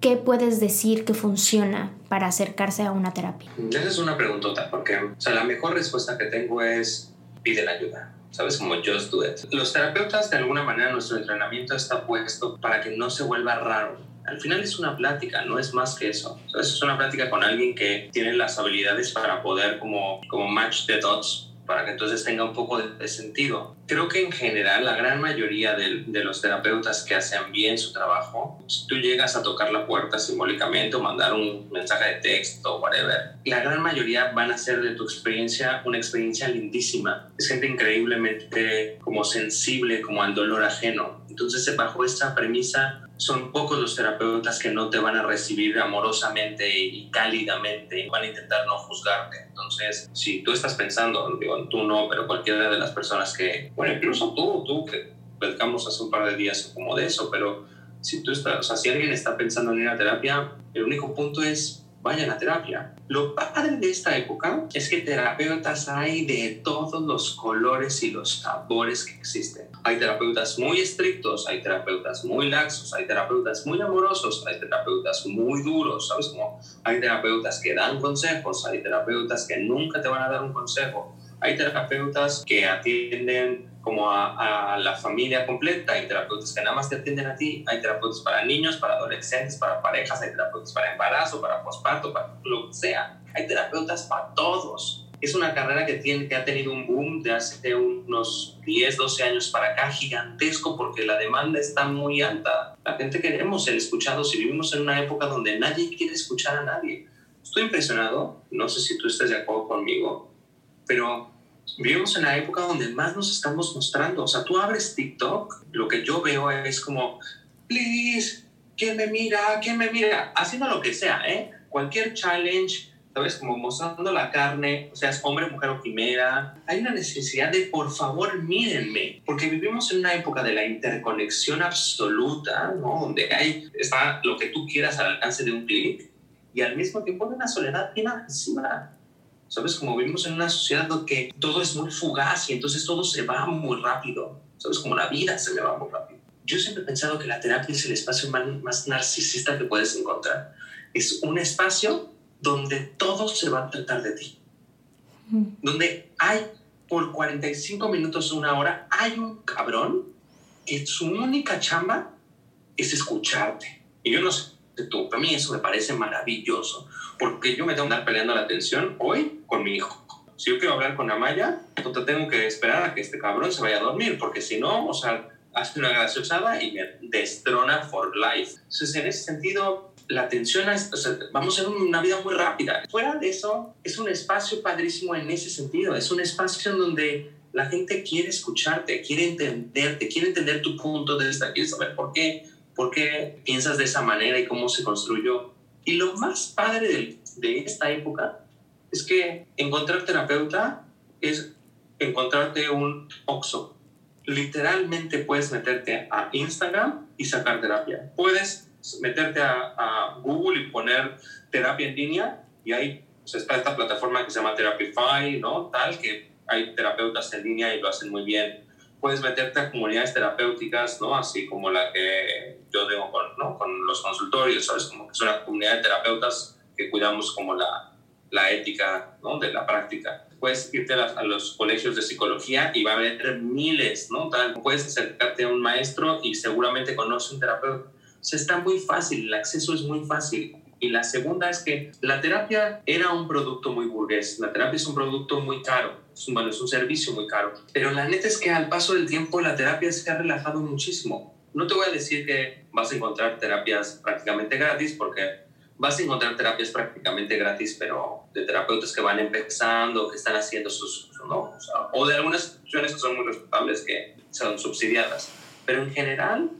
¿qué puedes decir que funciona para acercarse a una terapia? Esa es una preguntota, porque o sea, la mejor respuesta que tengo es pide la ayuda. ¿Sabes? Como just do it. Los terapeutas, de alguna manera, nuestro entrenamiento está puesto para que no se vuelva raro. Al final es una plática, no es más que eso. ¿sabes? Es una plática con alguien que tiene las habilidades para poder como, como match the dots para que entonces tenga un poco de, sentido. Creo que en general la gran mayoría de, los terapeutas que hacen bien su trabajo, si tú llegas a tocar la puerta simbólicamente o mandar un mensaje de texto o whatever, la gran mayoría van a hacer de tu experiencia una experiencia lindísima. Es gente increíblemente como sensible como al dolor ajeno. Entonces bajo esta premisa son pocos los terapeutas que no te van a recibir amorosamente y cálidamente y van a intentar no juzgarte. Entonces, si tú estás pensando, digo, tú no, pero cualquiera de las personas que, bueno, incluso tú, tú que platicamos hace un par de días como de eso, pero si tú estás, o sea, si alguien está pensando en ir a terapia, el único punto es vayan a terapia. Lo padre de esta época es que terapeutas hay de todos los colores y los sabores que existen. Hay terapeutas muy estrictos, hay terapeutas muy laxos, hay terapeutas muy amorosos, hay terapeutas muy duros, ¿sabes? Como hay terapeutas que dan consejos, hay terapeutas que nunca te van a dar un consejo, hay terapeutas que atienden como a, la familia completa, hay terapeutas que nada más te atienden a ti, hay terapeutas para niños, para adolescentes, para parejas, hay terapeutas para embarazo, para posparto, para lo que sea, hay terapeutas para todos. Es una carrera que, tiene, que ha tenido un boom de hace unos 10, 12 años para acá, gigantesco, porque la demanda está muy alta. La gente queremos ser escuchados y vivimos en una época donde nadie quiere escuchar a nadie. Estoy impresionado, no sé si tú estás de acuerdo conmigo, pero vivimos en la época donde más nos estamos mostrando. O sea, tú abres TikTok, lo que yo veo es como, please, ¿quién me mira? ¿Quién me mira? Haciendo lo que sea, ¿eh? Cualquier challenge, ¿sabes? Como mostrando la carne, o sea, es hombre, mujer o quimera. Hay una necesidad de, por favor, mírenme, porque vivimos en una época de la interconexión absoluta, ¿no? Donde hay, está lo que tú quieras al alcance de un clic y al mismo tiempo hay una soledad agresiva ¿Sabes? Como vivimos en una sociedad donde todo es muy fugaz y entonces todo se va muy rápido. ¿Sabes? Como la vida se me va muy rápido. Yo siempre he pensado que la terapia es el espacio más narcisista que puedes encontrar. Es un espacio donde todo se va a tratar de ti. Donde hay por 45 minutos o una hora, hay un cabrón que su única chamba es escucharte. Y yo no sé tú, para mí eso me parece maravilloso porque yo me tengo que estar peleando la atención hoy con mi hijo. Si yo quiero hablar con Amaya, entonces tengo que esperar a que este cabrón se vaya a dormir, porque si no, o sea, hace una graciosada y me destrona for life. Entonces, en ese sentido, la atención, a, o sea, vamos a hacer una vida muy rápida. Fuera de eso, es un espacio padrísimo en ese sentido. Es un espacio en donde la gente quiere escucharte, quiere entenderte, quiere entender tu punto de vista, quiere saber por qué, por qué piensas de esa manera y cómo se construyó. Y lo más padre de, de esta época es que encontrar terapeuta es encontrarte un OXO. Literalmente puedes meterte a Instagram y sacar terapia. Puedes meterte a, a Google y poner terapia en línea y ahí está esta plataforma que se llama Therapify, ¿no? Tal que hay terapeutas en línea y lo hacen muy bien. Puedes meterte a comunidades terapéuticas, ¿no? Así como la que yo tengo con, ¿no? con los consultorios, ¿sabes? Como que es una comunidad de terapeutas que cuidamos como la, la ética, ¿no? De la práctica. Puedes irte a, a, los colegios de psicología y va a haber miles, ¿no? Tal, puedes acercarte a un maestro y seguramente conoce un terapeuta. O sea, está muy fácil, el acceso es muy fácil. Y la segunda es que la terapia era un producto muy burgués, la terapia es un producto muy caro, bueno, es un servicio muy caro. Pero la neta es que al paso del tiempo la terapia se ha relajado muchísimo. No te voy a decir que vas a encontrar terapias prácticamente gratis, porque vas a encontrar terapias prácticamente gratis, pero de terapeutas que van empezando, que están haciendo sus, ¿no? O, sea, o de algunas instituciones que son muy respetables, que son subsidiadas. Pero en general,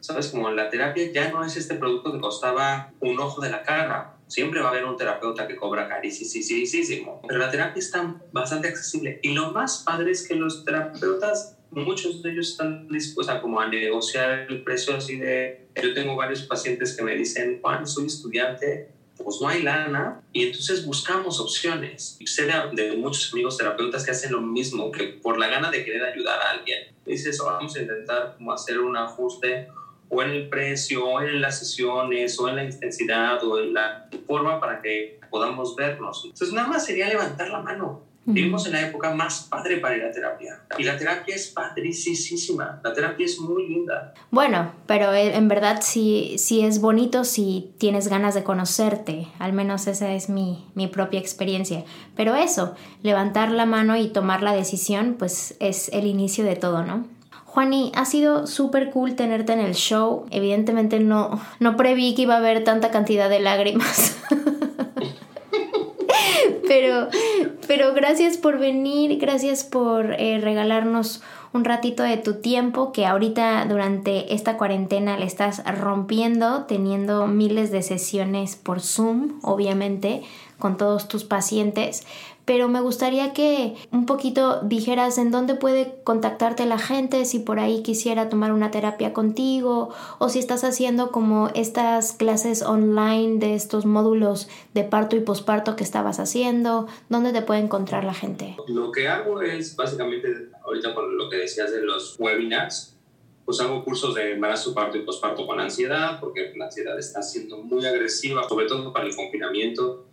¿sabes? Como la terapia ya no es este producto que costaba un ojo de la cara. Siempre va a haber un terapeuta que cobra carísimo. Pero la terapia está bastante accesible. Y lo más padre es que los terapeutas, muchos de ellos están dispuestos a, como a negociar el precio así de... Yo tengo varios pacientes que me dicen, Juan, soy estudiante, pues no hay lana y entonces buscamos opciones. Y sé de, muchos amigos terapeutas que hacen lo mismo, que por la gana de querer ayudar a alguien, dices, oh, vamos a intentar como hacer un ajuste o en el precio, o en las sesiones, o en la intensidad, o en la forma para que podamos vernos. Entonces, nada más sería levantar la mano. Vivimos en la época más padre para ir a terapia. Y la terapia es padricísima. La terapia es muy linda. Bueno, pero en verdad sí, sí es bonito si tienes ganas de conocerte. Al menos esa es mi, mi propia experiencia. Pero eso, levantar la mano y tomar la decisión, pues es el inicio de todo, ¿no? Juani, ha sido súper cool tenerte en el show. Evidentemente no, no preví que iba a haber tanta cantidad de lágrimas. [LAUGHS] pero, pero gracias por venir, gracias por eh, regalarnos un ratito de tu tiempo que ahorita durante esta cuarentena le estás rompiendo, teniendo miles de sesiones por Zoom, obviamente, con todos tus pacientes, pero me gustaría que un poquito dijeras en dónde puede contactarte la gente, si por ahí quisiera tomar una terapia contigo o si estás haciendo como estas clases online de estos módulos de parto y posparto que estabas haciendo, ¿dónde te puede encontrar la gente? Lo que hago es básicamente, ahorita con lo que decías de los webinars, pues hago cursos de embarazo, parto y posparto con ansiedad, porque la ansiedad está siendo muy agresiva, sobre todo para el confinamiento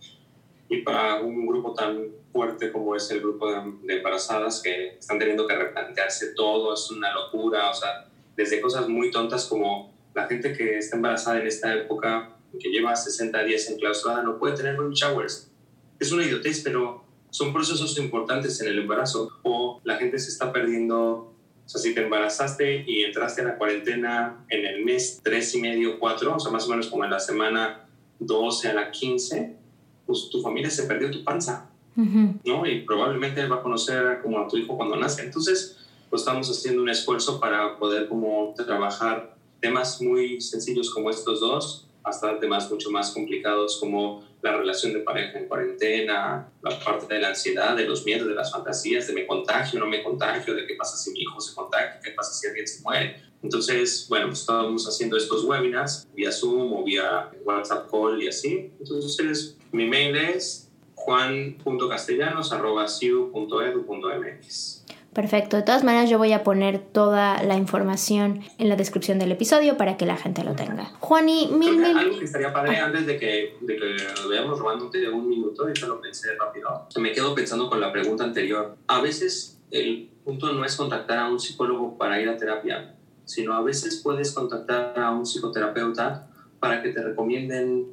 y para un grupo tan fuerte como es el grupo de, embarazadas que están teniendo que replantearse todo, es una locura, o sea, desde cosas muy tontas como la gente que está embarazada en esta época, que lleva 60 días enclaustrada, no puede tener baby showers. Es una idiotez, pero son procesos importantes en el embarazo. O la gente se está perdiendo, o sea, si te embarazaste y entraste en la cuarentena en el mes 3 y medio, 4, o sea, más o menos como en la semana 12 a la 15, pues tu familia se perdió tu panza, uh -huh. ¿no? Y probablemente va a conocer como a tu hijo cuando nace. Entonces, pues estamos haciendo un esfuerzo para poder como trabajar temas muy sencillos como estos dos, hasta temas mucho más complicados como la relación de pareja en cuarentena, la parte de la ansiedad, de los miedos, de las fantasías, de me contagio, no me contagio, de qué pasa si mi hijo se contagia, qué pasa si alguien se muere. Entonces, bueno, pues estábamos haciendo estos webinars vía Zoom o vía WhatsApp call y así. Entonces, mi mail es juan.castellanos.edu.mx. Perfecto. De todas maneras, yo voy a poner toda la información en la descripción del episodio para que la gente lo tenga. Juan y mil, mil... Algo que estaría padre antes de que, de que nos vayamos robando un minuto, eso lo pensé rápido. Me quedo pensando con la pregunta anterior. A veces el punto no es contactar a un psicólogo para ir a terapia, sino a veces puedes contactar a un psicoterapeuta para que te recomienden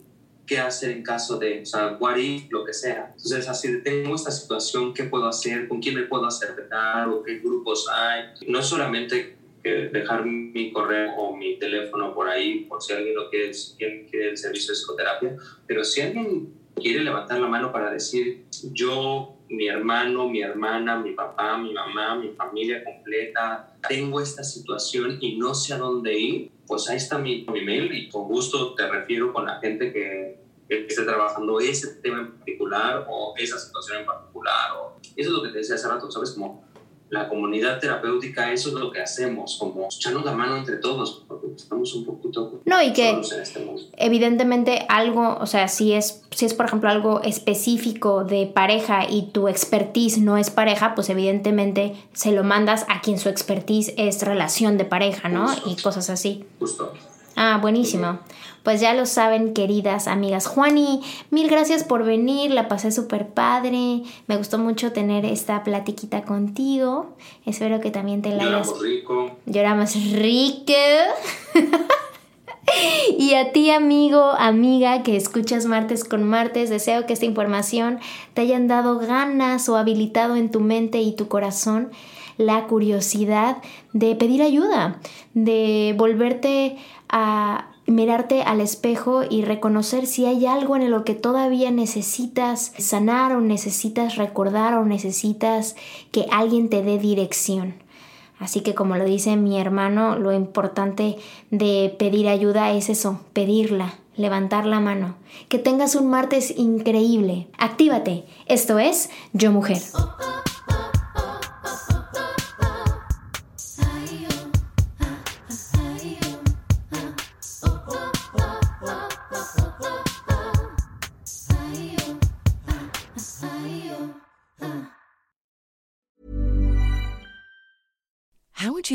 qué hacer en caso de, o sea, what if, lo que sea. Entonces, así tengo esta situación, ¿qué puedo hacer? ¿Con quién me puedo acercar? ¿O qué grupos hay? No solamente dejar mi correo o mi teléfono por ahí, por si alguien lo quiere, quiere el servicio de psicoterapia. Pero si alguien quiere levantar la mano para decir, yo, mi hermano, mi hermana, mi papá, mi mamá, mi familia completa, tengo esta situación y no sé a dónde ir, pues ahí está mi, mi mail y con gusto te refiero con la gente que, que esté trabajando ese tema en particular o esa situación en particular. O, eso es lo que te decía hace rato, ¿sabes? Como la comunidad terapéutica, eso es lo que hacemos, como echarnos la mano entre todos, porque estamos un poquito no, y que en este mundo. evidentemente algo, o sea, si es, si es por ejemplo algo específico de pareja y tu expertise no es pareja, pues evidentemente se lo mandas a quien su expertise es relación de pareja, ¿no? Justo. Y cosas así. Justo. Ah, buenísimo. Pues ya lo saben, queridas amigas. Juani, mil gracias por venir, la pasé súper padre. Me gustó mucho tener esta platiquita contigo. Espero que también te la hayas... Lloramos rico. Lloramos rico. [LAUGHS] y a ti, amigo, amiga, que escuchas martes con martes, deseo que esta información te hayan dado ganas o habilitado en tu mente y tu corazón la curiosidad de pedir ayuda, de volverte a mirarte al espejo y reconocer si hay algo en lo que todavía necesitas sanar o necesitas recordar o necesitas que alguien te dé dirección. Así que como lo dice mi hermano, lo importante de pedir ayuda es eso, pedirla, levantar la mano. Que tengas un martes increíble. Actívate. Esto es Yo Mujer.